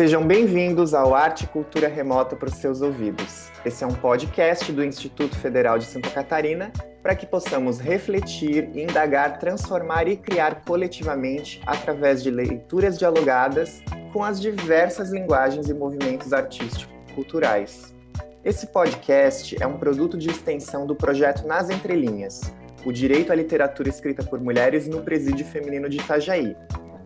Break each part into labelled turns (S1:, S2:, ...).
S1: Sejam bem-vindos ao Arte e Cultura Remota para os seus ouvidos. Esse é um podcast do Instituto Federal de Santa Catarina para que possamos refletir, indagar, transformar e criar coletivamente através de leituras dialogadas com as diversas linguagens e movimentos artístico-culturais. Esse podcast é um produto de extensão do projeto Nas Entrelinhas, o direito à literatura escrita por mulheres no Presídio Feminino de Itajaí.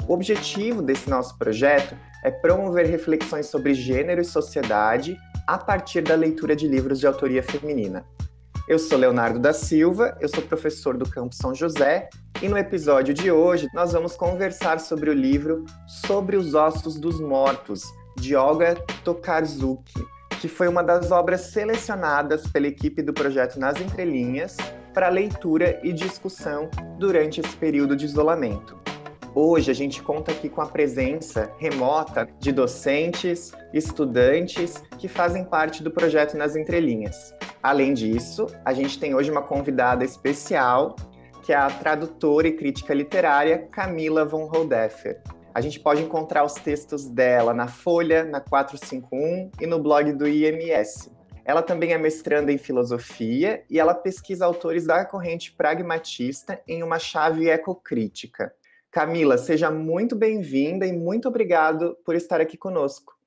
S1: O objetivo desse nosso projeto é promover reflexões sobre gênero e sociedade a partir da leitura de livros de autoria feminina. Eu sou Leonardo da Silva, eu sou professor do Campo São José e no episódio de hoje nós vamos conversar sobre o livro Sobre os Ossos dos Mortos, de Olga Tokarczuk, que foi uma das obras selecionadas pela equipe do projeto Nas Entrelinhas para leitura e discussão durante esse período de isolamento. Hoje a gente conta aqui com a presença remota de docentes, estudantes que fazem parte do projeto Nas Entrelinhas. Além disso, a gente tem hoje uma convidada especial, que é a tradutora e crítica literária Camila von Rodeffer. A gente pode encontrar os textos dela na Folha, na 451 e no blog do IMS. Ela também é mestranda em filosofia e ela pesquisa autores da corrente pragmatista em uma chave ecocrítica. Camila, seja muito bem-vinda e muito obrigado por estar aqui conosco.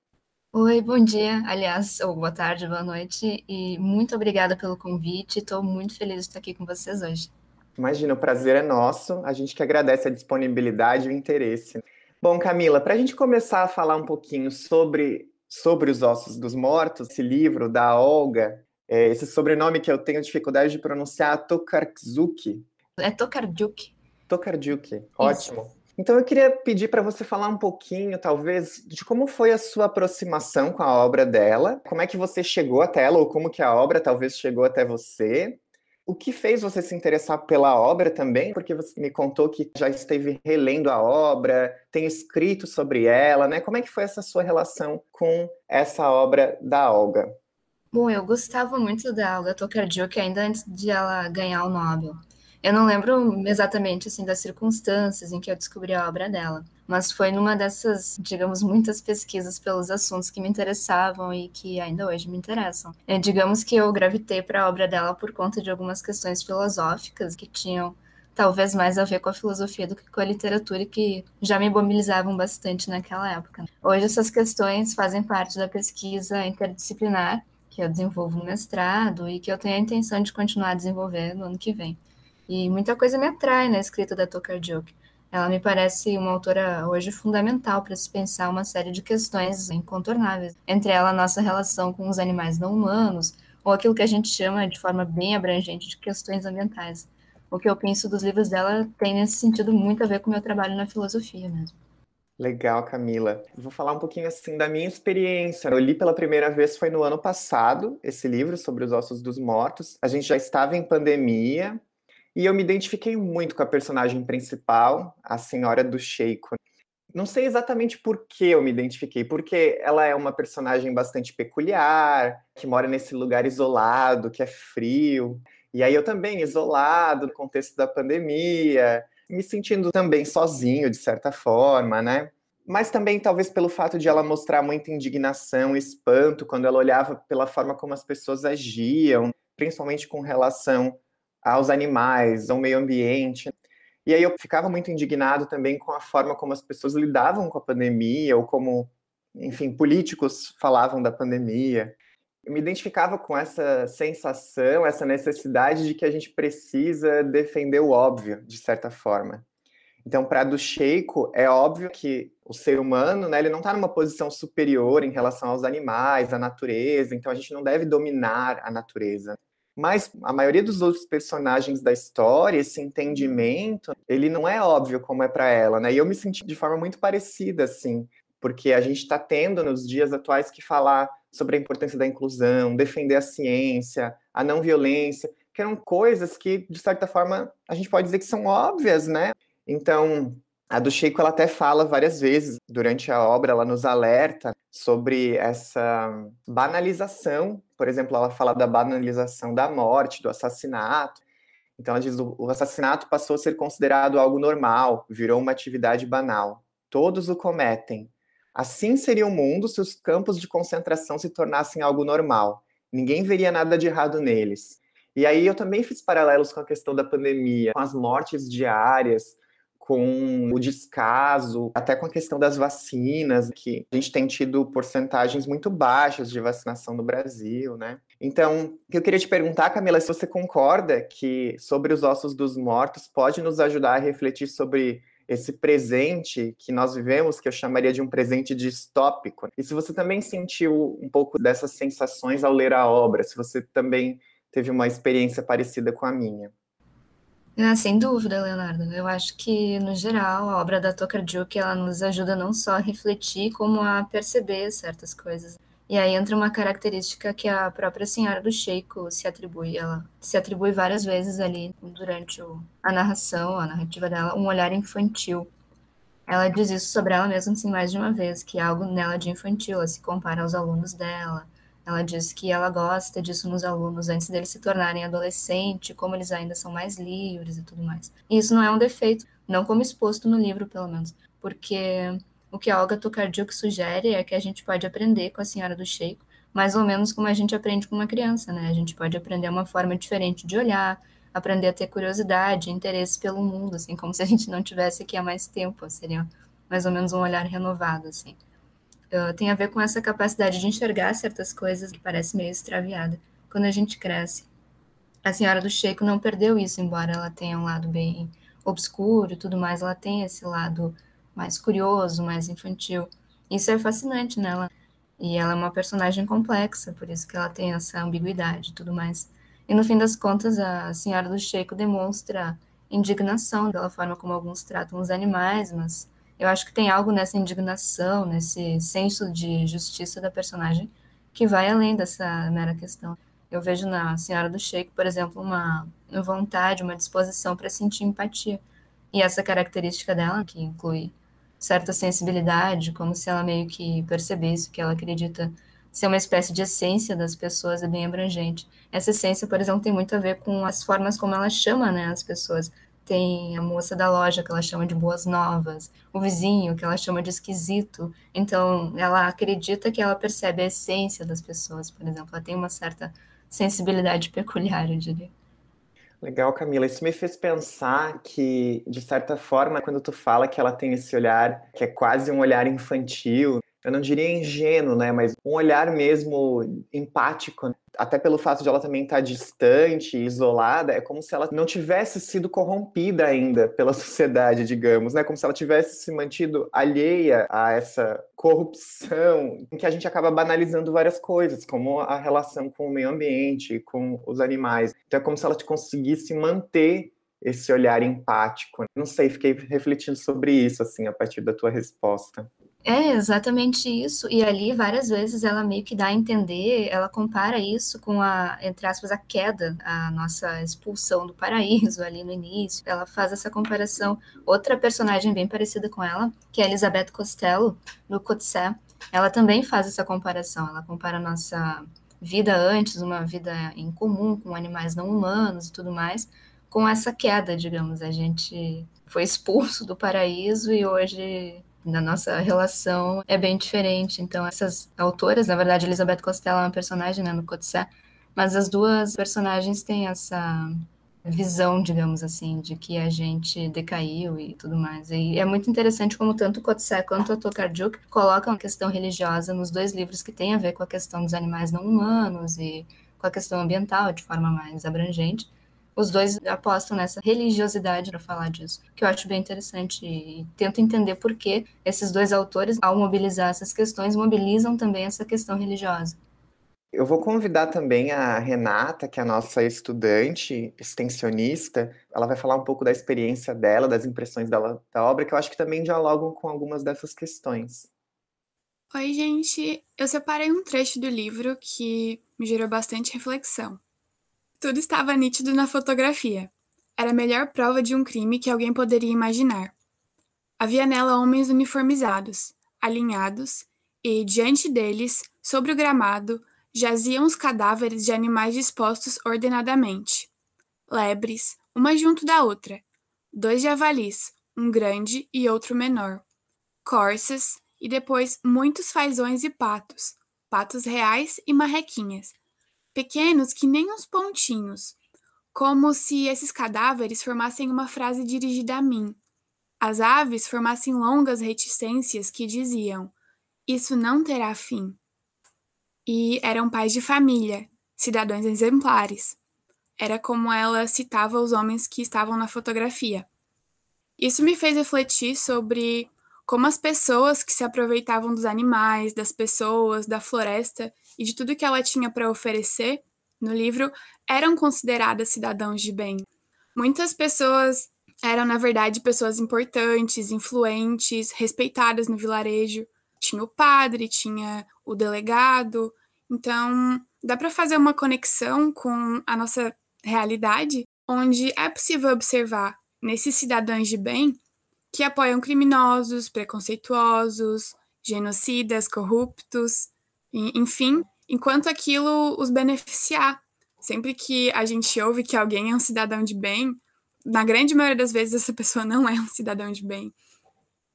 S2: Oi, bom dia, aliás, ou boa tarde, boa noite, e muito obrigada pelo convite. Estou muito feliz de estar aqui com vocês hoje.
S1: Imagina, o prazer é nosso. A gente que agradece a disponibilidade e o interesse. Bom, Camila, para a gente começar a falar um pouquinho sobre, sobre os ossos dos mortos, esse livro da Olga, é, esse sobrenome que eu tenho dificuldade de pronunciar, Tokarczuk.
S2: É Tokarczuk.
S1: Tokarczuk, ótimo. Isso. Então eu queria pedir para você falar um pouquinho, talvez, de como foi a sua aproximação com a obra dela, como é que você chegou até ela, ou como que a obra talvez chegou até você. O que fez você se interessar pela obra também? Porque você me contou que já esteve relendo a obra, tem escrito sobre ela, né? Como é que foi essa sua relação com essa obra da Olga?
S2: Bom, eu gostava muito da Olga Tokarczuk ainda antes de ela ganhar o Nobel. Eu não lembro exatamente assim das circunstâncias em que eu descobri a obra dela, mas foi numa dessas, digamos, muitas pesquisas pelos assuntos que me interessavam e que ainda hoje me interessam. É, digamos que eu gravitei para a obra dela por conta de algumas questões filosóficas que tinham talvez mais a ver com a filosofia do que com a literatura que já me mobilizavam bastante naquela época. Hoje essas questões fazem parte da pesquisa interdisciplinar que eu desenvolvo no mestrado e que eu tenho a intenção de continuar a desenvolver no ano que vem. E muita coisa me atrai na escrita da Tokarczuk. Ela me parece uma autora hoje fundamental para se pensar uma série de questões incontornáveis, entre ela a nossa relação com os animais não humanos, ou aquilo que a gente chama de forma bem abrangente de questões ambientais. O que eu penso dos livros dela tem nesse sentido muito a ver com o meu trabalho na filosofia mesmo.
S1: Legal, Camila. Vou falar um pouquinho assim da minha experiência. Eu li pela primeira vez foi no ano passado esse livro sobre os ossos dos mortos. A gente já estava em pandemia, e eu me identifiquei muito com a personagem principal, a Senhora do Sheiko. Não sei exatamente por que eu me identifiquei, porque ela é uma personagem bastante peculiar, que mora nesse lugar isolado, que é frio. E aí eu também, isolado no contexto da pandemia, me sentindo também sozinho, de certa forma, né? Mas também, talvez, pelo fato de ela mostrar muita indignação, espanto, quando ela olhava pela forma como as pessoas agiam, principalmente com relação aos animais, ao meio ambiente. E aí eu ficava muito indignado também com a forma como as pessoas lidavam com a pandemia, ou como, enfim, políticos falavam da pandemia. Eu me identificava com essa sensação, essa necessidade de que a gente precisa defender o óbvio, de certa forma. Então, para do Sheiko, é óbvio que o ser humano, né, ele não está numa posição superior em relação aos animais, à natureza, então a gente não deve dominar a natureza. Mas a maioria dos outros personagens da história, esse entendimento, ele não é óbvio como é para ela, né? E eu me senti de forma muito parecida, assim, porque a gente está tendo nos dias atuais que falar sobre a importância da inclusão, defender a ciência, a não violência, que eram coisas que, de certa forma, a gente pode dizer que são óbvias, né? Então, a do Sheiko ela até fala várias vezes durante a obra, ela nos alerta sobre essa banalização. Por exemplo, ela fala da banalização da morte, do assassinato. Então ela diz o assassinato passou a ser considerado algo normal, virou uma atividade banal. Todos o cometem. Assim seria o mundo se os campos de concentração se tornassem algo normal. Ninguém veria nada de errado neles. E aí eu também fiz paralelos com a questão da pandemia, com as mortes diárias, com o descaso, até com a questão das vacinas, que a gente tem tido porcentagens muito baixas de vacinação no Brasil, né? Então, eu queria te perguntar, Camila, se você concorda que sobre os ossos dos mortos pode nos ajudar a refletir sobre esse presente que nós vivemos, que eu chamaria de um presente distópico. E se você também sentiu um pouco dessas sensações ao ler a obra, se você também teve uma experiência parecida com a minha.
S2: Ah, sem dúvida, Leonardo. Eu acho que, no geral, a obra da Tokarczuk, ela nos ajuda não só a refletir, como a perceber certas coisas. E aí entra uma característica que a própria senhora do Sheiko se atribui. Ela se atribui várias vezes ali durante o, a narração, a narrativa dela, um olhar infantil. Ela diz isso sobre ela mesma assim, mais de uma vez, que há algo nela de infantil, ela se compara aos alunos dela, ela diz que ela gosta disso nos alunos antes deles se tornarem adolescentes, como eles ainda são mais livres e tudo mais. E isso não é um defeito, não como exposto no livro, pelo menos, porque o que a Olga Tokarczuk sugere é que a gente pode aprender com a senhora do Sheiko, mais ou menos como a gente aprende com uma criança, né? A gente pode aprender uma forma diferente de olhar, aprender a ter curiosidade, interesse pelo mundo, assim, como se a gente não tivesse aqui há mais tempo, seria mais ou menos um olhar renovado, assim uh, tem a ver com essa capacidade de enxergar certas coisas que parece meio extraviada quando a gente cresce. A senhora do Sheiko não perdeu isso, embora ela tenha um lado bem obscuro e tudo mais, ela tem esse lado mais curioso, mais infantil. Isso é fascinante nela. E ela é uma personagem complexa, por isso que ela tem essa ambiguidade e tudo mais. E no fim das contas, a senhora do Sheiko demonstra indignação pela forma como alguns tratam os animais, mas eu acho que tem algo nessa indignação, nesse senso de justiça da personagem que vai além dessa mera questão. Eu vejo na Senhora do Sheik, por exemplo, uma vontade, uma disposição para sentir empatia. E essa característica dela, que inclui certa sensibilidade, como se ela meio que percebesse que ela acredita ser uma espécie de essência das pessoas, é bem abrangente. Essa essência, por exemplo, tem muito a ver com as formas como ela chama né, as pessoas tem a moça da loja que ela chama de boas novas, o vizinho que ela chama de esquisito. Então, ela acredita que ela percebe a essência das pessoas, por exemplo. Ela tem uma certa sensibilidade peculiar, eu diria.
S1: Legal, Camila. Isso me fez pensar que, de certa forma, quando tu fala que ela tem esse olhar que é quase um olhar infantil, eu não diria ingênuo, né, mas um olhar mesmo empático, até pelo fato de ela também estar distante, isolada, é como se ela não tivesse sido corrompida ainda pela sociedade, digamos, né, como se ela tivesse se mantido alheia a essa corrupção, em que a gente acaba banalizando várias coisas, como a relação com o meio ambiente, com os animais. Então é como se ela conseguisse manter esse olhar empático. Não sei, fiquei refletindo sobre isso assim a partir da tua resposta.
S2: É exatamente isso. E ali, várias vezes, ela meio que dá a entender, ela compara isso com a, entre aspas, a queda, a nossa expulsão do paraíso ali no início. Ela faz essa comparação. Outra personagem bem parecida com ela, que é Elizabeth Costello, no Cotsé, ela também faz essa comparação. Ela compara a nossa vida antes, uma vida em comum com animais não humanos e tudo mais, com essa queda, digamos. A gente foi expulso do paraíso e hoje na nossa relação é bem diferente. Então, essas autoras, na verdade, Elizabeth Costello é uma personagem né, no Cotsé, mas as duas personagens têm essa visão, digamos assim, de que a gente decaiu e tudo mais. E é muito interessante como tanto o Cotsé quanto a Tokarczuk colocam a questão religiosa nos dois livros que têm a ver com a questão dos animais não humanos e com a questão ambiental de forma mais abrangente os dois apostam nessa religiosidade para falar disso, que eu acho bem interessante e tento entender por que esses dois autores, ao mobilizar essas questões, mobilizam também essa questão religiosa.
S1: Eu vou convidar também a Renata, que é a nossa estudante extensionista. Ela vai falar um pouco da experiência dela, das impressões dela da obra, que eu acho que também dialogam com algumas dessas questões.
S3: Oi, gente. Eu separei um trecho do livro que me gerou bastante reflexão. Tudo estava nítido na fotografia. Era a melhor prova de um crime que alguém poderia imaginar. Havia nela homens uniformizados, alinhados, e, diante deles, sobre o gramado, jaziam os cadáveres de animais dispostos ordenadamente. Lebres, uma junto da outra. Dois javalis, um grande e outro menor. Corças e depois muitos fazões e patos, patos reais e marrequinhas, pequenos que nem uns pontinhos, como se esses cadáveres formassem uma frase dirigida a mim. As aves formassem longas reticências que diziam: Isso não terá fim. E eram pais de família, cidadãos exemplares. Era como ela citava os homens que estavam na fotografia. Isso me fez refletir sobre como as pessoas que se aproveitavam dos animais, das pessoas, da floresta e de tudo que ela tinha para oferecer no livro eram consideradas cidadãos de bem. Muitas pessoas eram, na verdade, pessoas importantes, influentes, respeitadas no vilarejo. Tinha o padre, tinha o delegado. Então, dá para fazer uma conexão com a nossa realidade, onde é possível observar nesses cidadãos de bem que apoiam criminosos, preconceituosos, genocidas, corruptos, enfim, enquanto aquilo os beneficiar. Sempre que a gente ouve que alguém é um cidadão de bem, na grande maioria das vezes essa pessoa não é um cidadão de bem.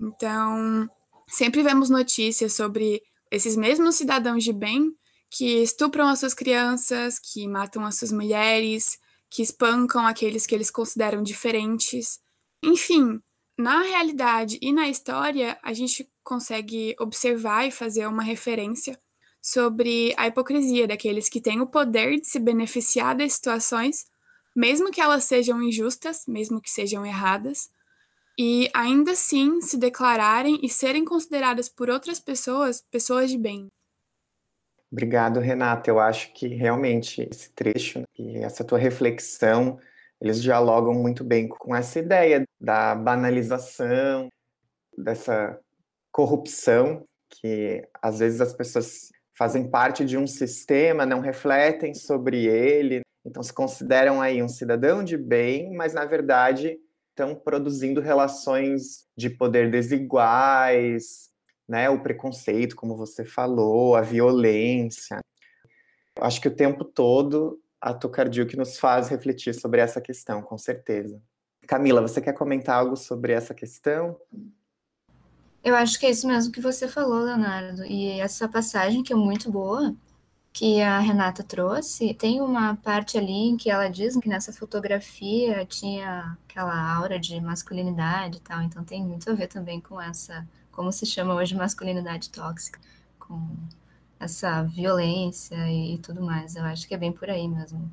S3: Então, sempre vemos notícias sobre esses mesmos cidadãos de bem que estupram as suas crianças, que matam as suas mulheres, que espancam aqueles que eles consideram diferentes. Enfim, na realidade e na história, a gente consegue observar e fazer uma referência sobre a hipocrisia daqueles que têm o poder de se beneficiar das situações, mesmo que elas sejam injustas, mesmo que sejam erradas, e ainda assim se declararem e serem consideradas por outras pessoas pessoas de bem.
S1: Obrigado, Renata. Eu acho que realmente esse trecho e essa tua reflexão, eles dialogam muito bem com essa ideia da banalização, dessa corrupção que às vezes as pessoas fazem parte de um sistema, não refletem sobre ele, então se consideram aí um cidadão de bem, mas na verdade estão produzindo relações de poder desiguais, né, o preconceito, como você falou, a violência. Acho que o tempo todo a que nos faz refletir sobre essa questão, com certeza. Camila, você quer comentar algo sobre essa questão?
S2: Eu acho que é isso mesmo que você falou, Leonardo. E essa passagem que é muito boa, que a Renata trouxe, tem uma parte ali em que ela diz que nessa fotografia tinha aquela aura de masculinidade e tal. Então tem muito a ver também com essa, como se chama hoje, masculinidade tóxica, com essa violência e, e tudo mais. Eu acho que é bem por aí mesmo.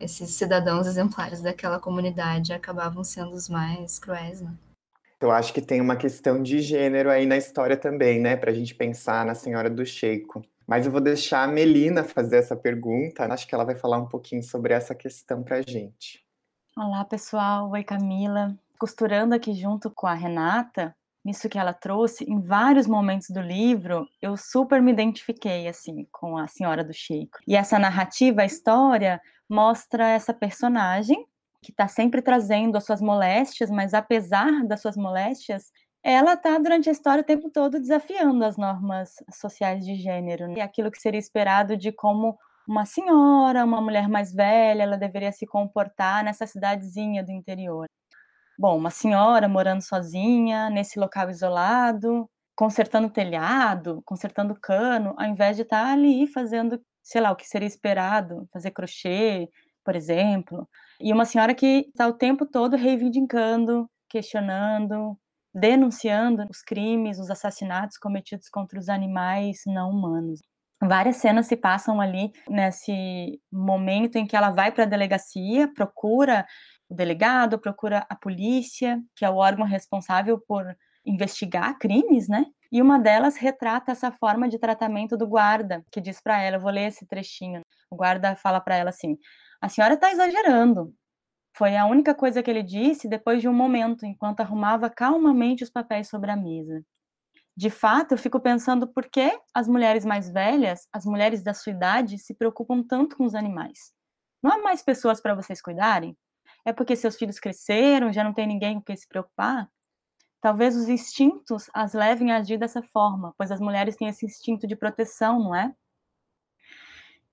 S2: Esses cidadãos exemplares daquela comunidade acabavam sendo os mais cruéis, né?
S1: Eu acho que tem uma questão de gênero aí na história também, né? Para a gente pensar na Senhora do Sheiko. Mas eu vou deixar a Melina fazer essa pergunta. Acho que ela vai falar um pouquinho sobre essa questão para a gente.
S4: Olá, pessoal. Oi, Camila. Costurando aqui junto com a Renata, nisso que ela trouxe, em vários momentos do livro, eu super me identifiquei, assim, com a Senhora do Sheiko. E essa narrativa, a história, mostra essa personagem que está sempre trazendo as suas moléstias, mas apesar das suas moléstias, ela está durante a história o tempo todo desafiando as normas sociais de gênero né? e aquilo que seria esperado de como uma senhora, uma mulher mais velha, ela deveria se comportar nessa cidadezinha do interior. Bom, uma senhora morando sozinha, nesse local isolado, consertando telhado, consertando cano, ao invés de estar tá ali fazendo, sei lá, o que seria esperado, fazer crochê, por exemplo. E uma senhora que está o tempo todo reivindicando, questionando, denunciando os crimes, os assassinatos cometidos contra os animais não humanos. Várias cenas se passam ali nesse momento em que ela vai para a delegacia, procura o delegado, procura a polícia, que é o órgão responsável por investigar crimes, né? E uma delas retrata essa forma de tratamento do guarda, que diz para ela, eu vou ler esse trechinho. O guarda fala para ela assim: a senhora está exagerando. Foi a única coisa que ele disse depois de um momento, enquanto arrumava calmamente os papéis sobre a mesa. De fato, eu fico pensando por que as mulheres mais velhas, as mulheres da sua idade, se preocupam tanto com os animais. Não há mais pessoas para vocês cuidarem? É porque seus filhos cresceram, já não tem ninguém com quem se preocupar? Talvez os instintos as levem a agir dessa forma, pois as mulheres têm esse instinto de proteção, não é?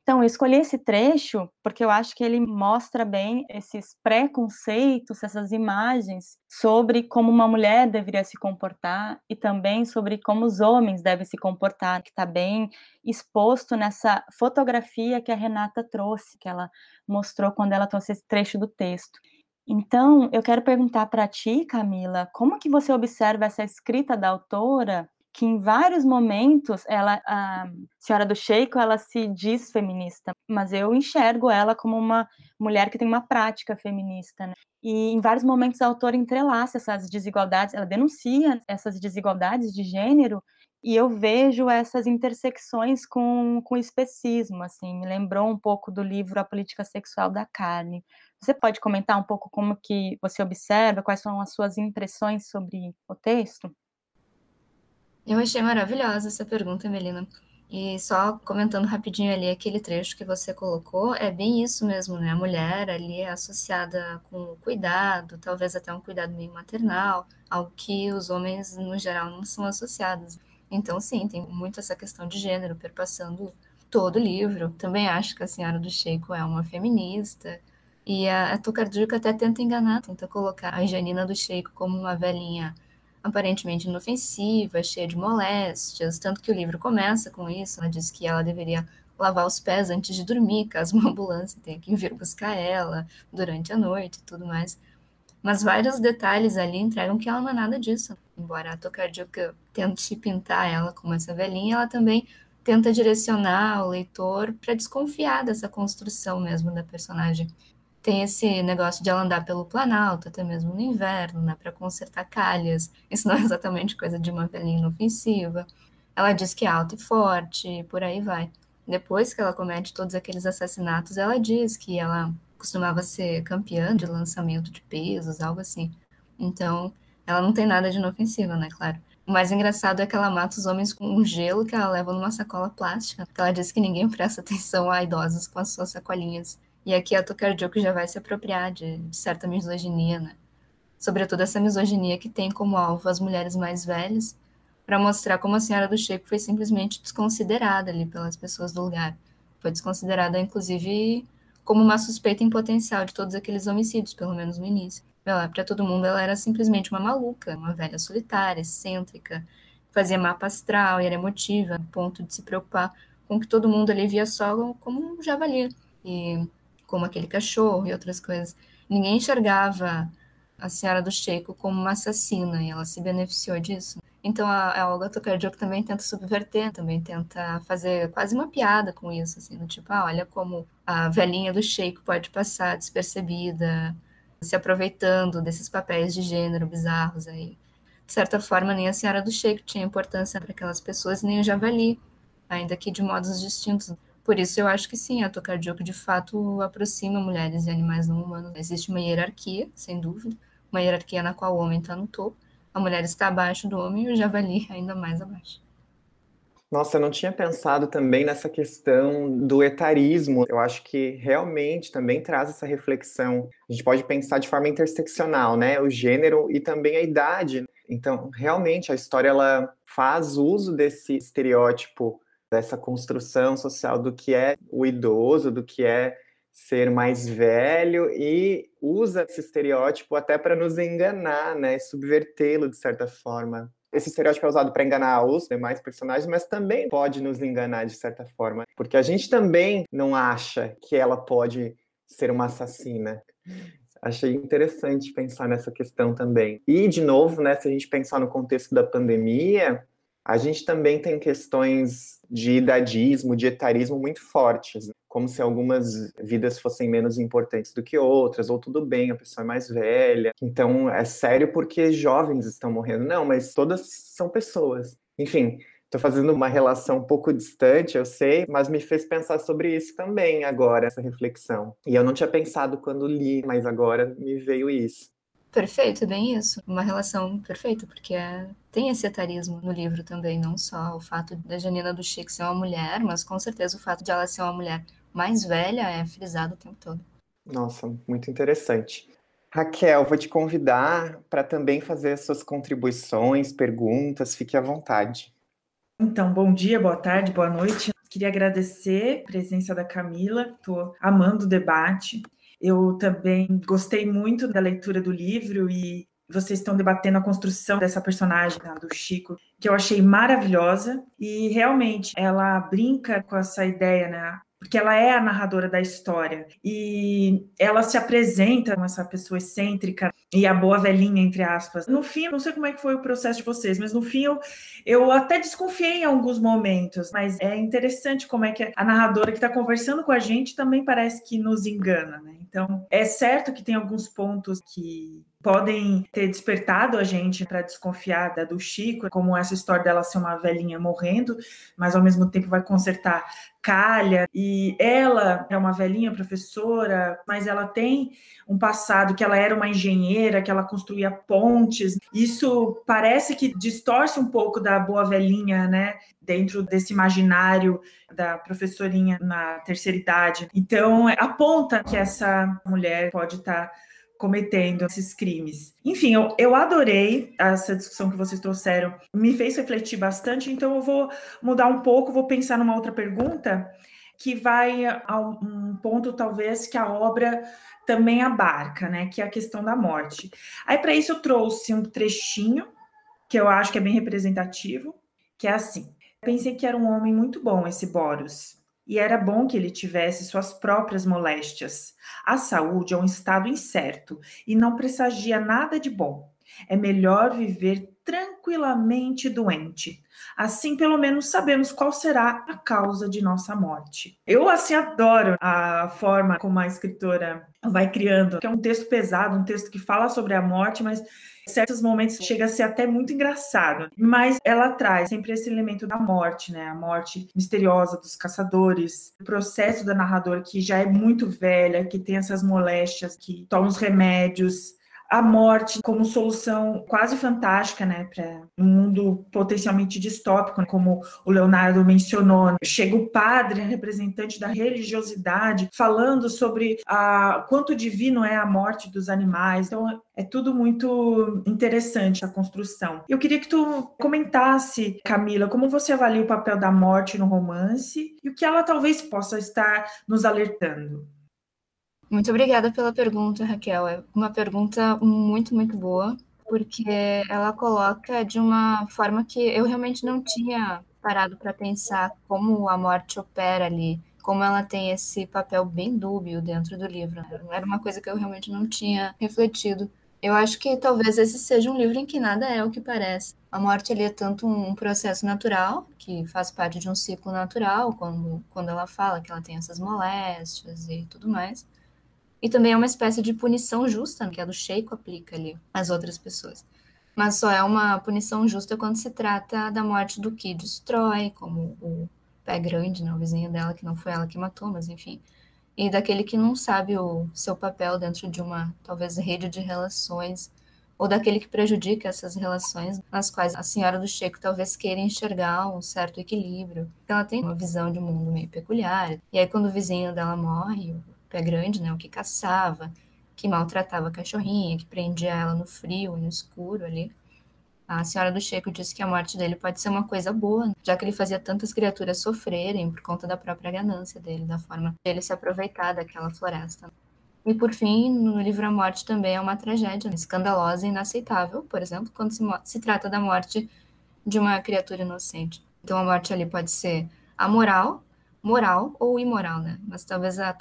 S4: Então, eu escolhi esse trecho porque eu acho que ele mostra bem esses preconceitos, essas imagens sobre como uma mulher deveria se comportar e também sobre como os homens devem se comportar, que está bem exposto nessa fotografia que a Renata trouxe, que ela mostrou quando ela trouxe esse trecho do texto. Então, eu quero perguntar para ti, Camila, como que você observa essa escrita da autora que em vários momentos ela, a senhora do Sheiko, ela se diz feminista, mas eu enxergo ela como uma mulher que tem uma prática feminista, né? E em vários momentos a autora entrelaça essas desigualdades, ela denuncia essas desigualdades de gênero e eu vejo essas intersecções com, com especismo, assim, me lembrou um pouco do livro A Política Sexual da Carne. Você pode comentar um pouco como que você observa, quais são as suas impressões sobre o texto?
S2: Eu achei maravilhosa essa pergunta, Melina. E só comentando rapidinho ali aquele trecho que você colocou, é bem isso mesmo, né? A mulher ali é associada com cuidado, talvez até um cuidado meio maternal, algo que os homens, no geral, não são associados. Então, sim, tem muito essa questão de gênero perpassando todo o livro. Também acho que a Senhora do Sheiko é uma feminista. E a, a Tucardurca até tenta enganar, tenta colocar a Janina do Sheiko como uma velhinha aparentemente inofensiva, cheia de moléstias, tanto que o livro começa com isso. Ela diz que ela deveria lavar os pés antes de dormir, caso uma ambulância tenha que vir buscar ela durante a noite e tudo mais. Mas vários detalhes ali entregam que ela não é nada disso. Embora a Tokarczuk tente pintar ela como essa velhinha, ela também tenta direcionar o leitor para desconfiar dessa construção mesmo da personagem tem esse negócio de ela andar pelo Planalto, até mesmo no inverno, né, para consertar calhas. Isso não é exatamente coisa de uma velhinha inofensiva. Ela diz que é alta e forte, por aí vai. Depois que ela comete todos aqueles assassinatos, ela diz que ela costumava ser campeã de lançamento de pesos, algo assim. Então, ela não tem nada de inofensiva, né, claro. O mais engraçado é que ela mata os homens com um gelo que ela leva numa sacola plástica. Ela diz que ninguém presta atenção a idosos com as suas sacolinhas e aqui a Tokarjuk já vai se apropriar de, de certa misoginia, né? Sobretudo essa misoginia que tem como alvo as mulheres mais velhas, para mostrar como a senhora do Checo foi simplesmente desconsiderada ali pelas pessoas do lugar. Foi desconsiderada, inclusive, como uma suspeita em potencial de todos aqueles homicídios, pelo menos no início. Para todo mundo, ela era simplesmente uma maluca, uma velha solitária, excêntrica, fazia mapa astral e era emotiva, a ponto de se preocupar com que todo mundo ali via só como um javali. E como aquele cachorro e outras coisas. Ninguém enxergava a senhora do Sheiko como uma assassina e ela se beneficiou disso. Então a, a Olga Tokarczuk também tenta subverter, também tenta fazer quase uma piada com isso, assim, no tipo, ah, olha como a velhinha do Sheiko pode passar despercebida, se aproveitando desses papéis de gênero bizarros aí. De certa forma, nem a senhora do Sheiko tinha importância para aquelas pessoas, nem o javali, ainda que de modos distintos. Por isso eu acho que sim, a Tokarczuk de fato aproxima mulheres e animais não humanos. Existe uma hierarquia, sem dúvida, uma hierarquia na qual o homem está no topo, a mulher está abaixo do homem e o javali ainda mais abaixo.
S1: Nossa, eu não tinha pensado também nessa questão do etarismo. Eu acho que realmente também traz essa reflexão. A gente pode pensar de forma interseccional, né? O gênero e também a idade. Então, realmente a história ela faz uso desse estereótipo dessa construção social do que é o idoso, do que é ser mais velho e usa esse estereótipo até para nos enganar, né, subvertê-lo de certa forma. Esse estereótipo é usado para enganar os demais personagens, mas também pode nos enganar de certa forma, porque a gente também não acha que ela pode ser uma assassina. Achei interessante pensar nessa questão também. E, de novo, né, se a gente pensar no contexto da pandemia, a gente também tem questões de idadismo, de etarismo muito fortes, né? como se algumas vidas fossem menos importantes do que outras, ou tudo bem, a pessoa é mais velha. Então é sério porque jovens estão morrendo. Não, mas todas são pessoas. Enfim, estou fazendo uma relação um pouco distante, eu sei, mas me fez pensar sobre isso também agora, essa reflexão. E eu não tinha pensado quando li, mas agora me veio isso.
S2: Perfeito, bem isso. Uma relação perfeita, porque é... tem esse etarismo no livro também, não só o fato da Janina do Chico ser uma mulher, mas com certeza o fato de ela ser uma mulher mais velha é frisado o tempo todo.
S1: Nossa, muito interessante. Raquel, vou te convidar para também fazer as suas contribuições, perguntas, fique à vontade.
S5: Então, bom dia, boa tarde, boa noite. Queria agradecer a presença da Camila, estou amando o debate. Eu também gostei muito da leitura do livro e vocês estão debatendo a construção dessa personagem né, do Chico, que eu achei maravilhosa e realmente ela brinca com essa ideia, né? Porque ela é a narradora da história e ela se apresenta como essa pessoa excêntrica e a boa velhinha, entre aspas. No fim, não sei como é que foi o processo de vocês, mas no fim eu, eu até desconfiei em alguns momentos, mas é interessante como é que a narradora que está conversando com a gente também parece que nos engana, né? Então, é certo que tem alguns pontos que podem ter despertado a gente para desconfiar da do Chico, como essa história dela ser uma velhinha morrendo, mas ao mesmo tempo vai consertar calha. E ela é uma velhinha professora, mas ela tem um passado que ela era uma engenheira, que ela construía pontes. Isso parece que distorce um pouco da boa velhinha, né? Dentro desse imaginário da professorinha na terceira idade. Então, aponta que essa mulher pode estar. Tá cometendo esses crimes. Enfim, eu, eu adorei essa discussão que vocês trouxeram, me fez refletir bastante, então eu vou mudar um pouco, vou pensar numa outra pergunta que vai a um ponto talvez que a obra também abarca, né, que é a questão da morte. Aí para isso eu trouxe um trechinho que eu acho que é bem representativo, que é assim: Pensei que era um homem muito bom esse Boros e era bom que ele tivesse suas próprias moléstias. A saúde é um estado incerto e não pressagia nada de bom. É melhor viver tranquilamente doente. Assim, pelo menos sabemos qual será a causa de nossa morte. Eu assim adoro a forma como a escritora vai criando, que é um texto pesado, um texto que fala sobre a morte, mas em certos momentos chega a ser até muito engraçado, mas ela traz sempre esse elemento da morte, né? A morte misteriosa dos caçadores, o processo da narradora que já é muito velha, que tem essas moléstias, que toma os remédios, a morte como solução quase fantástica, né, para um mundo potencialmente distópico, como o Leonardo mencionou. Chega o padre, representante da religiosidade, falando sobre a quanto divino é a morte dos animais. Então é tudo muito interessante a construção. Eu queria que tu comentasse, Camila, como você avalia o papel da morte no romance e o que ela talvez possa estar nos alertando.
S2: Muito obrigada pela pergunta, Raquel. É uma pergunta muito, muito boa, porque ela coloca de uma forma que eu realmente não tinha parado para pensar como a morte opera ali, como ela tem esse papel bem dúbio dentro do livro. Era uma coisa que eu realmente não tinha refletido. Eu acho que talvez esse seja um livro em que nada é o que parece. A morte ali é tanto um processo natural, que faz parte de um ciclo natural, quando, quando ela fala que ela tem essas moléstias e tudo mais, e também é uma espécie de punição justa, que a do Sheiko aplica ali às outras pessoas. Mas só é uma punição justa quando se trata da morte do que destrói, como o pé grande, né, o vizinho dela, que não foi ela que matou, mas enfim. E daquele que não sabe o seu papel dentro de uma, talvez, rede de relações, ou daquele que prejudica essas relações, nas quais a senhora do Checo talvez queira enxergar um certo equilíbrio. Ela tem uma visão de mundo meio peculiar. E aí, quando o vizinho dela morre, pé grande, né, o que caçava, que maltratava a cachorrinha, que prendia ela no frio e no escuro ali. A senhora do Checo disse que a morte dele pode ser uma coisa boa, já que ele fazia tantas criaturas sofrerem por conta da própria ganância dele, da forma dele se aproveitar daquela floresta. E por fim, no livro A Morte também é uma tragédia escandalosa e inaceitável, por exemplo, quando se, se trata da morte de uma criatura inocente. Então a morte ali pode ser amoral, moral ou imoral, né? Mas talvez a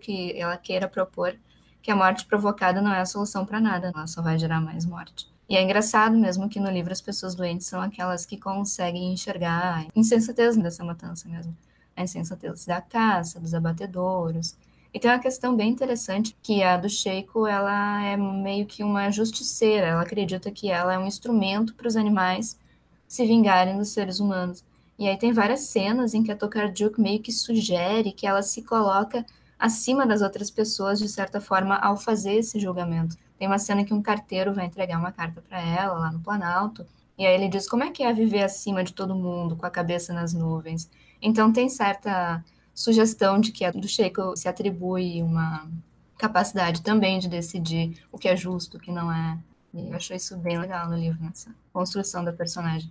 S2: que ela queira propor que a morte provocada não é a solução para nada, ela só vai gerar mais morte. E é engraçado mesmo que no livro as pessoas doentes são aquelas que conseguem enxergar a insensatez dessa matança mesmo. A insensatez da caça, dos abatedouros. E tem uma questão bem interessante que a do Sheiko, ela é meio que uma justiceira. Ela acredita que ela é um instrumento para os animais se vingarem dos seres humanos. E aí tem várias cenas em que a Tokarczuk meio que sugere que ela se coloca acima das outras pessoas, de certa forma, ao fazer esse julgamento. Tem uma cena que um carteiro vai entregar uma carta para ela lá no Planalto, e aí ele diz como é que é viver acima de todo mundo, com a cabeça nas nuvens. Então tem certa sugestão de que a do Sheiko se atribui uma capacidade também de decidir o que é justo, o que não é. E eu achei isso bem legal no livro, nessa construção da personagem.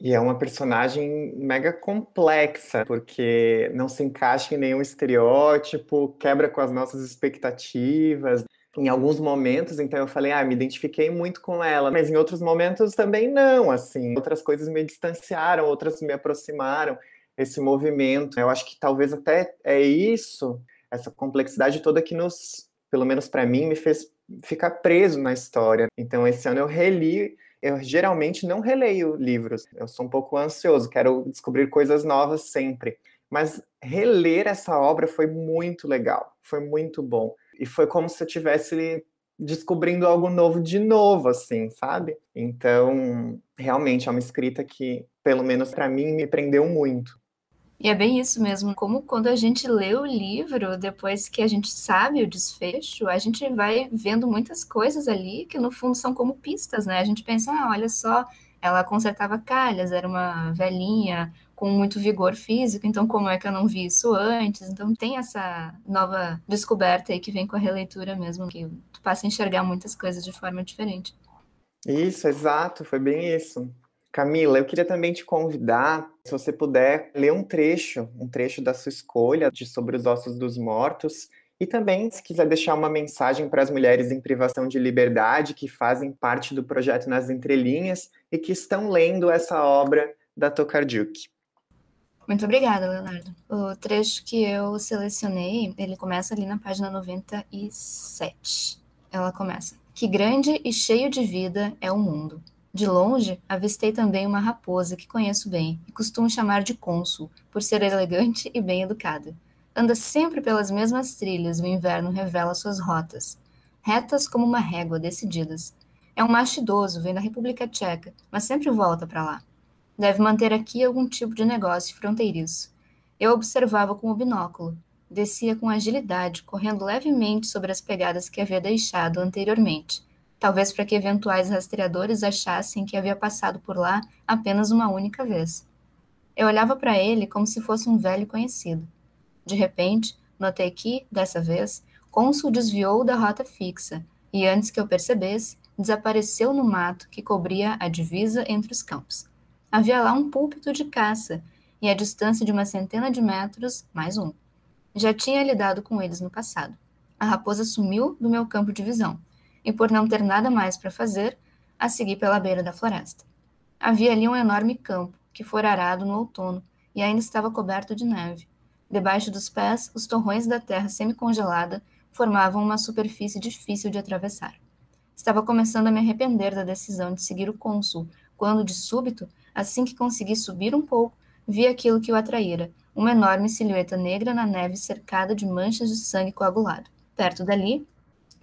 S1: E é uma personagem mega complexa, porque não se encaixa em nenhum estereótipo, quebra com as nossas expectativas. Em alguns momentos, então eu falei, ah, me identifiquei muito com ela, mas em outros momentos também não, assim. Outras coisas me distanciaram, outras me aproximaram. Esse movimento, eu acho que talvez até é isso, essa complexidade toda que nos, pelo menos para mim, me fez ficar preso na história. Então esse ano eu reli eu geralmente não releio livros, eu sou um pouco ansioso, quero descobrir coisas novas sempre. Mas reler essa obra foi muito legal, foi muito bom. E foi como se eu estivesse descobrindo algo novo de novo, assim, sabe? Então, realmente é uma escrita que, pelo menos para mim, me prendeu muito.
S2: E é bem isso mesmo, como quando a gente lê o livro, depois que a gente sabe o desfecho, a gente vai vendo muitas coisas ali que no fundo são como pistas, né? A gente pensa, ah, olha só, ela consertava calhas, era uma velhinha com muito vigor físico, então como é que eu não vi isso antes? Então tem essa nova descoberta aí que vem com a releitura mesmo, que tu passa a enxergar muitas coisas de forma diferente.
S1: Isso, exato, foi bem isso. Camila, eu queria também te convidar, se você puder, ler um trecho, um trecho da sua escolha de Sobre os Ossos dos Mortos, e também, se quiser deixar uma mensagem para as mulheres em privação de liberdade que fazem parte do projeto Nas Entrelinhas e que estão lendo essa obra da Tokarczuk.
S2: Muito obrigada, Leonardo. O trecho que eu selecionei, ele começa ali na página 97. Ela começa: Que grande e cheio de vida é o mundo. De longe, avistei também uma raposa que conheço bem e costumo chamar de cônsul, por ser elegante e bem educada. Anda sempre pelas mesmas trilhas, o inverno revela suas rotas. Retas como uma régua, decididas. É um macho idoso, vem da República Tcheca, mas sempre volta para lá. Deve manter aqui algum tipo de negócio fronteiriço. Eu observava com o binóculo. Descia com agilidade, correndo levemente sobre as pegadas que havia deixado anteriormente talvez para que eventuais rastreadores achassem que havia passado por lá apenas uma única vez. Eu olhava para ele como se fosse um velho conhecido. De repente, notei que, dessa vez, Consul desviou da rota fixa e, antes que eu percebesse, desapareceu no mato que cobria a divisa entre os campos. Havia lá um púlpito de caça e, a distância de uma centena de metros, mais um. Já tinha lidado com eles no passado. A raposa sumiu do meu campo de visão e por não ter nada mais para fazer, a segui pela beira da floresta. Havia ali um enorme campo, que fora arado no outono e ainda estava coberto de neve. Debaixo dos pés, os torrões da terra semi-congelada formavam uma superfície difícil de atravessar. Estava começando a me arrepender da decisão de seguir o cônsul, quando, de súbito, assim que consegui subir um pouco, vi aquilo que o atraíra, uma enorme silhueta negra na neve cercada de manchas de sangue coagulado. Perto dali,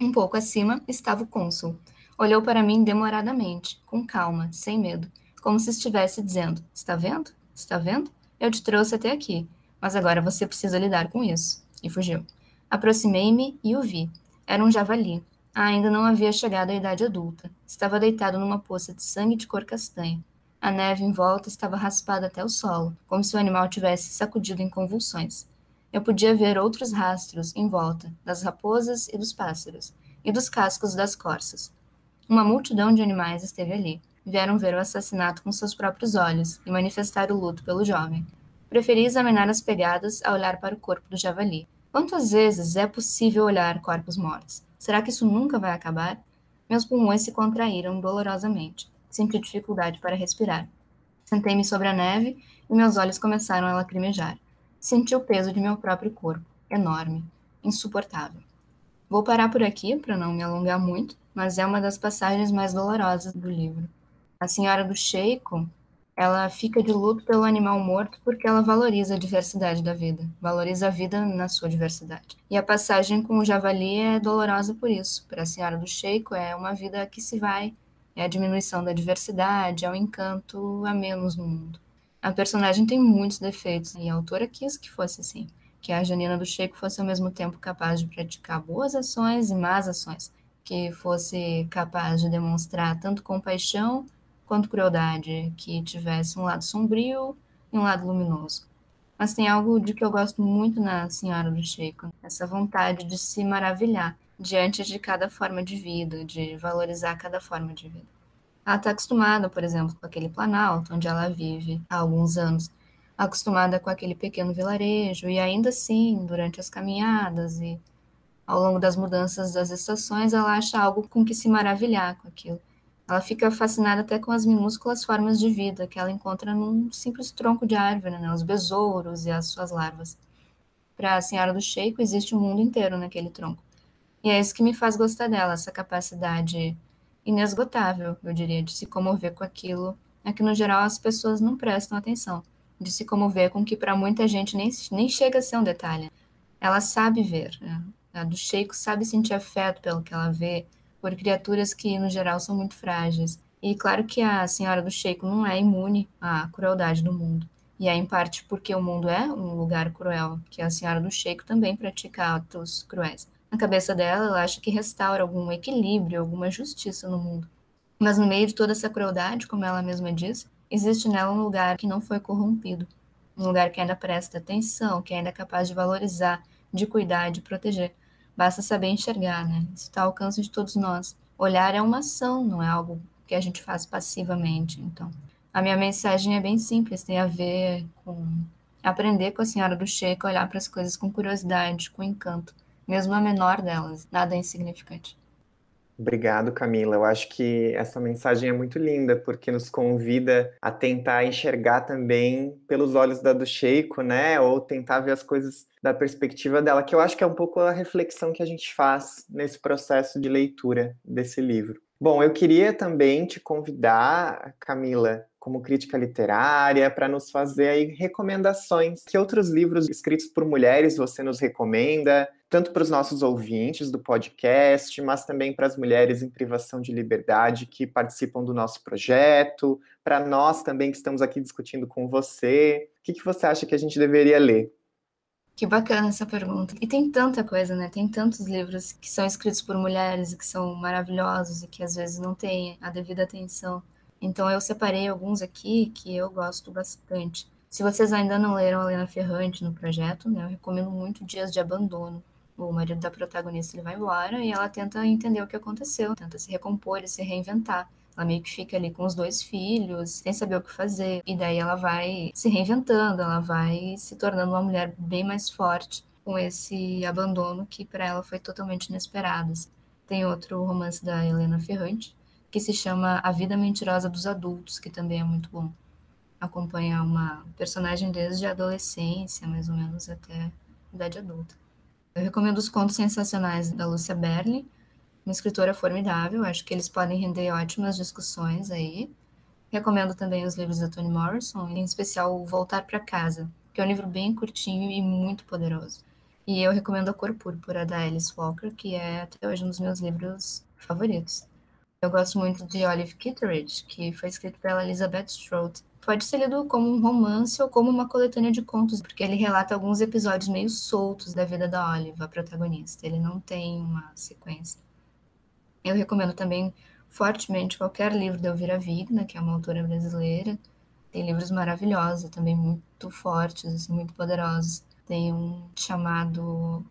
S2: um pouco acima estava o cônsul. Olhou para mim demoradamente, com calma, sem medo, como se estivesse dizendo: Está vendo? Está vendo? Eu te trouxe até aqui, mas agora você precisa lidar com isso. E fugiu. Aproximei-me e o vi. Era um javali. Ainda não havia chegado à idade adulta. Estava deitado numa poça de sangue de cor castanha. A neve em volta estava raspada até o solo, como se o animal tivesse sacudido em convulsões. Eu podia ver outros rastros em volta, das raposas e dos pássaros, e dos cascos das corças. Uma multidão de animais esteve ali. Vieram ver o assassinato com seus próprios olhos e manifestar o luto pelo jovem. Preferi examinar as pegadas a olhar para o corpo do javali. Quantas vezes é possível olhar corpos mortos? Será que isso nunca vai acabar? Meus pulmões se contraíram dolorosamente. Senti dificuldade para respirar. Sentei-me sobre a neve e meus olhos começaram a lacrimejar. Senti o peso de meu próprio corpo, enorme, insuportável. Vou parar por aqui para não me alongar muito, mas é uma das passagens mais dolorosas do livro. A senhora do Sheiko, ela fica de luto pelo animal morto porque ela valoriza a diversidade da vida, valoriza a vida na sua diversidade. E a passagem com o javali é dolorosa por isso. Para a senhora do Sheiko é uma vida que se vai, é a diminuição da diversidade, é o um encanto a menos no mundo. A personagem tem muitos defeitos e a autora quis que fosse assim, que a Janina do Checo fosse ao mesmo tempo capaz de praticar boas ações e más ações, que fosse capaz de demonstrar tanto compaixão quanto crueldade, que tivesse um lado sombrio e um lado luminoso. Mas tem algo de que eu gosto muito na Senhora do Checo, essa vontade de se maravilhar diante de cada forma de vida, de valorizar cada forma de vida. Ela está acostumada, por exemplo, com aquele planalto onde ela vive há alguns anos, acostumada com aquele pequeno vilarejo, e ainda assim, durante as caminhadas e ao longo das mudanças das estações, ela acha algo com que se maravilhar com aquilo. Ela fica fascinada até com as minúsculas formas de vida que ela encontra num simples tronco de árvore, né? os besouros e as suas larvas. Para a senhora do Sheiko, existe um mundo inteiro naquele tronco. E é isso que me faz gostar dela, essa capacidade inesgotável, eu diria, de se comover com aquilo é que, no geral, as pessoas não prestam atenção. De se comover com que, para muita gente, nem, nem chega a ser um detalhe. Ela sabe ver. Né? A do Sheiko sabe sentir afeto pelo que ela vê, por criaturas que, no geral, são muito frágeis. E claro que a senhora do Sheiko não é imune à crueldade do mundo. E é em parte porque o mundo é um lugar cruel, que a senhora do Sheiko também pratica atos cruéis. Na cabeça dela, ela acha que restaura algum equilíbrio, alguma justiça no mundo. Mas no meio de toda essa crueldade, como ela mesma diz, existe nela um lugar que não foi corrompido. Um lugar que ainda presta atenção, que ainda é capaz de valorizar, de cuidar, de proteger. Basta saber enxergar, né? Isso está ao alcance de todos nós. Olhar é uma ação, não é algo que a gente faz passivamente. Então, a minha mensagem é bem simples, tem a ver com aprender com a senhora do Sheik, olhar para as coisas com curiosidade, com encanto, mesmo a menor delas, nada insignificante.
S1: Obrigado, Camila. Eu acho que essa mensagem é muito linda, porque nos convida a tentar enxergar também pelos olhos da do Sheiko, né? Ou tentar ver as coisas da perspectiva dela, que eu acho que é um pouco a reflexão que a gente faz nesse processo de leitura desse livro. Bom, eu queria também te convidar, Camila, como crítica literária, para nos fazer aí recomendações. Que outros livros escritos por mulheres você nos recomenda? Tanto para os nossos ouvintes do podcast, mas também para as mulheres em privação de liberdade que participam do nosso projeto, para nós também que estamos aqui discutindo com você. O que, que você acha que a gente deveria ler?
S2: Que bacana essa pergunta. E tem tanta coisa, né? Tem tantos livros que são escritos por mulheres e que são maravilhosos e que às vezes não têm a devida atenção. Então eu separei alguns aqui que eu gosto bastante. Se vocês ainda não leram a Helena Ferrante no projeto, né, eu recomendo muito Dias de Abandono. O marido da protagonista ele vai embora e ela tenta entender o que aconteceu, tenta se recompor e se reinventar. Ela meio que fica ali com os dois filhos, sem saber o que fazer. E daí ela vai se reinventando, ela vai se tornando uma mulher bem mais forte com esse abandono que para ela foi totalmente inesperado. Tem outro romance da Helena Ferrante, que se chama A Vida Mentirosa dos Adultos, que também é muito bom. Acompanha uma personagem desde a adolescência, mais ou menos, até a idade adulta. Eu recomendo os contos sensacionais da Lúcia Berli, uma escritora formidável, acho que eles podem render ótimas discussões aí. Recomendo também os livros da Toni Morrison, em especial Voltar para Casa, que é um livro bem curtinho e muito poderoso. E eu recomendo A Cor Púrpura, da Alice Walker, que é até hoje um dos meus livros favoritos. Eu gosto muito de Olive Kitteridge, que foi escrito pela Elizabeth Strout. Pode ser lido como um romance ou como uma coletânea de contos, porque ele relata alguns episódios meio soltos da vida da Olive, a protagonista. Ele não tem uma sequência. Eu recomendo também fortemente qualquer livro da Elvira Vigna, que é uma autora brasileira. Tem livros maravilhosos, também muito fortes, assim, muito poderosos. Tem um chamado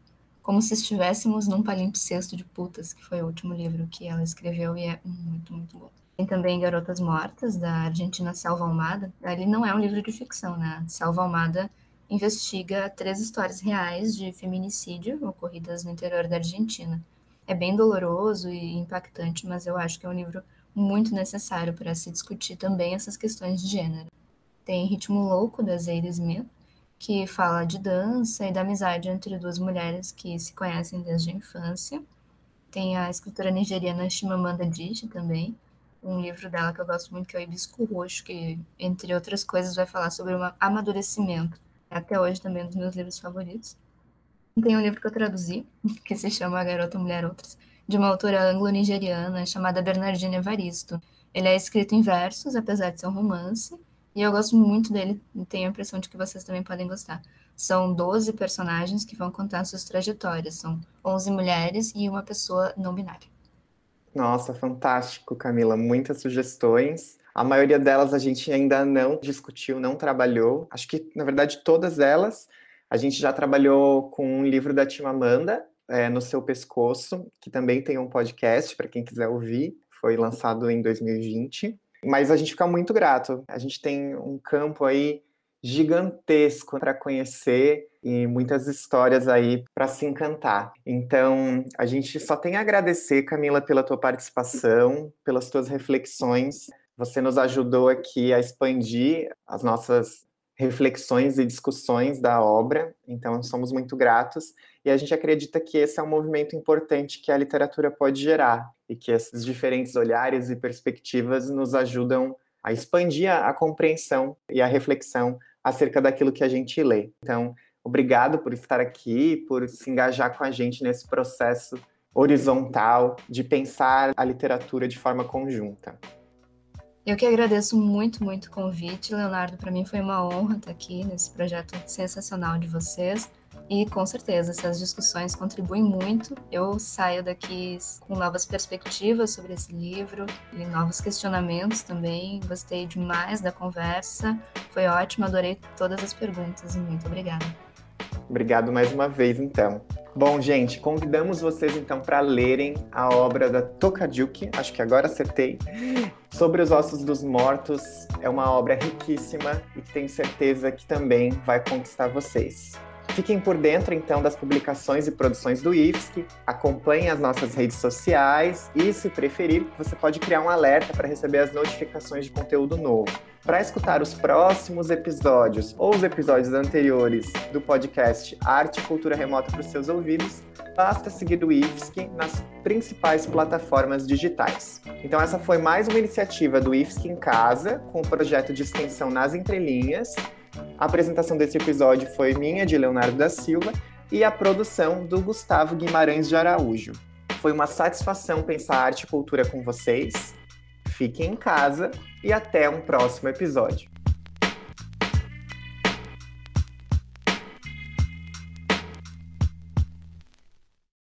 S2: como se estivéssemos num palimpsesto de putas, que foi o último livro que ela escreveu e é muito, muito bom. Tem também Garotas Mortas, da Argentina Selva Almada. Ele não é um livro de ficção, né? Selva Almada investiga três histórias reais de feminicídio ocorridas no interior da Argentina. É bem doloroso e impactante, mas eu acho que é um livro muito necessário para se discutir também essas questões de gênero. Tem Ritmo Louco, da Zadie Smith, que fala de dança e da amizade entre duas mulheres que se conhecem desde a infância. Tem a escritora nigeriana Chimamanda Adichie também, um livro dela que eu gosto muito, que é o Hibisco Roxo, que, entre outras coisas, vai falar sobre um amadurecimento. Até hoje também é um dos meus livros favoritos. Tem um livro que eu traduzi, que se chama A Garota, Mulher, Outras, de uma autora anglo-nigeriana chamada Bernardine Evaristo. Ele é escrito em versos, apesar de ser um romance, e eu gosto muito dele, e tenho a impressão de que vocês também podem gostar. São 12 personagens que vão contar suas trajetórias. São 11 mulheres e uma pessoa não binária.
S1: Nossa, fantástico, Camila. Muitas sugestões. A maioria delas a gente ainda não discutiu, não trabalhou. Acho que, na verdade, todas elas a gente já trabalhou com um livro da Timamanda, é, No Seu Pescoço, que também tem um podcast para quem quiser ouvir foi lançado em 2020. Mas a gente fica muito grato. A gente tem um campo aí gigantesco para conhecer e muitas histórias aí para se encantar. Então, a gente só tem a agradecer, Camila, pela tua participação, pelas tuas reflexões. Você nos ajudou aqui a expandir as nossas reflexões e discussões da obra, então somos muito gratos e a gente acredita que esse é um movimento importante que a literatura pode gerar e que esses diferentes olhares e perspectivas nos ajudam a expandir a, a compreensão e a reflexão acerca daquilo que a gente lê. Então, obrigado por estar aqui, por se engajar com a gente nesse processo horizontal de pensar a literatura de forma conjunta.
S2: Eu que agradeço muito, muito o convite, Leonardo. Para mim foi uma honra estar aqui nesse projeto sensacional de vocês. E com certeza, essas discussões contribuem muito. Eu saio daqui com novas perspectivas sobre esse livro e novos questionamentos também. Gostei demais da conversa. Foi ótimo, adorei todas as perguntas. Muito obrigada.
S1: Obrigado mais uma vez, então. Bom, gente, convidamos vocês então para lerem a obra da Tokajuki, acho que agora acertei, sobre os ossos dos mortos. É uma obra riquíssima e tenho certeza que também vai conquistar vocês. Fiquem por dentro, então, das publicações e produções do IFSC, acompanhem as nossas redes sociais e, se preferir, você pode criar um alerta para receber as notificações de conteúdo novo. Para escutar os próximos episódios ou os episódios anteriores do podcast Arte e Cultura Remota para os seus ouvidos, basta seguir o IFSC nas principais plataformas digitais. Então, essa foi mais uma iniciativa do IFSC em Casa, com o projeto de extensão nas entrelinhas, a apresentação desse episódio foi minha, de Leonardo da Silva, e a produção do Gustavo Guimarães de Araújo. Foi uma satisfação pensar arte e cultura com vocês. Fiquem em casa e até um próximo episódio.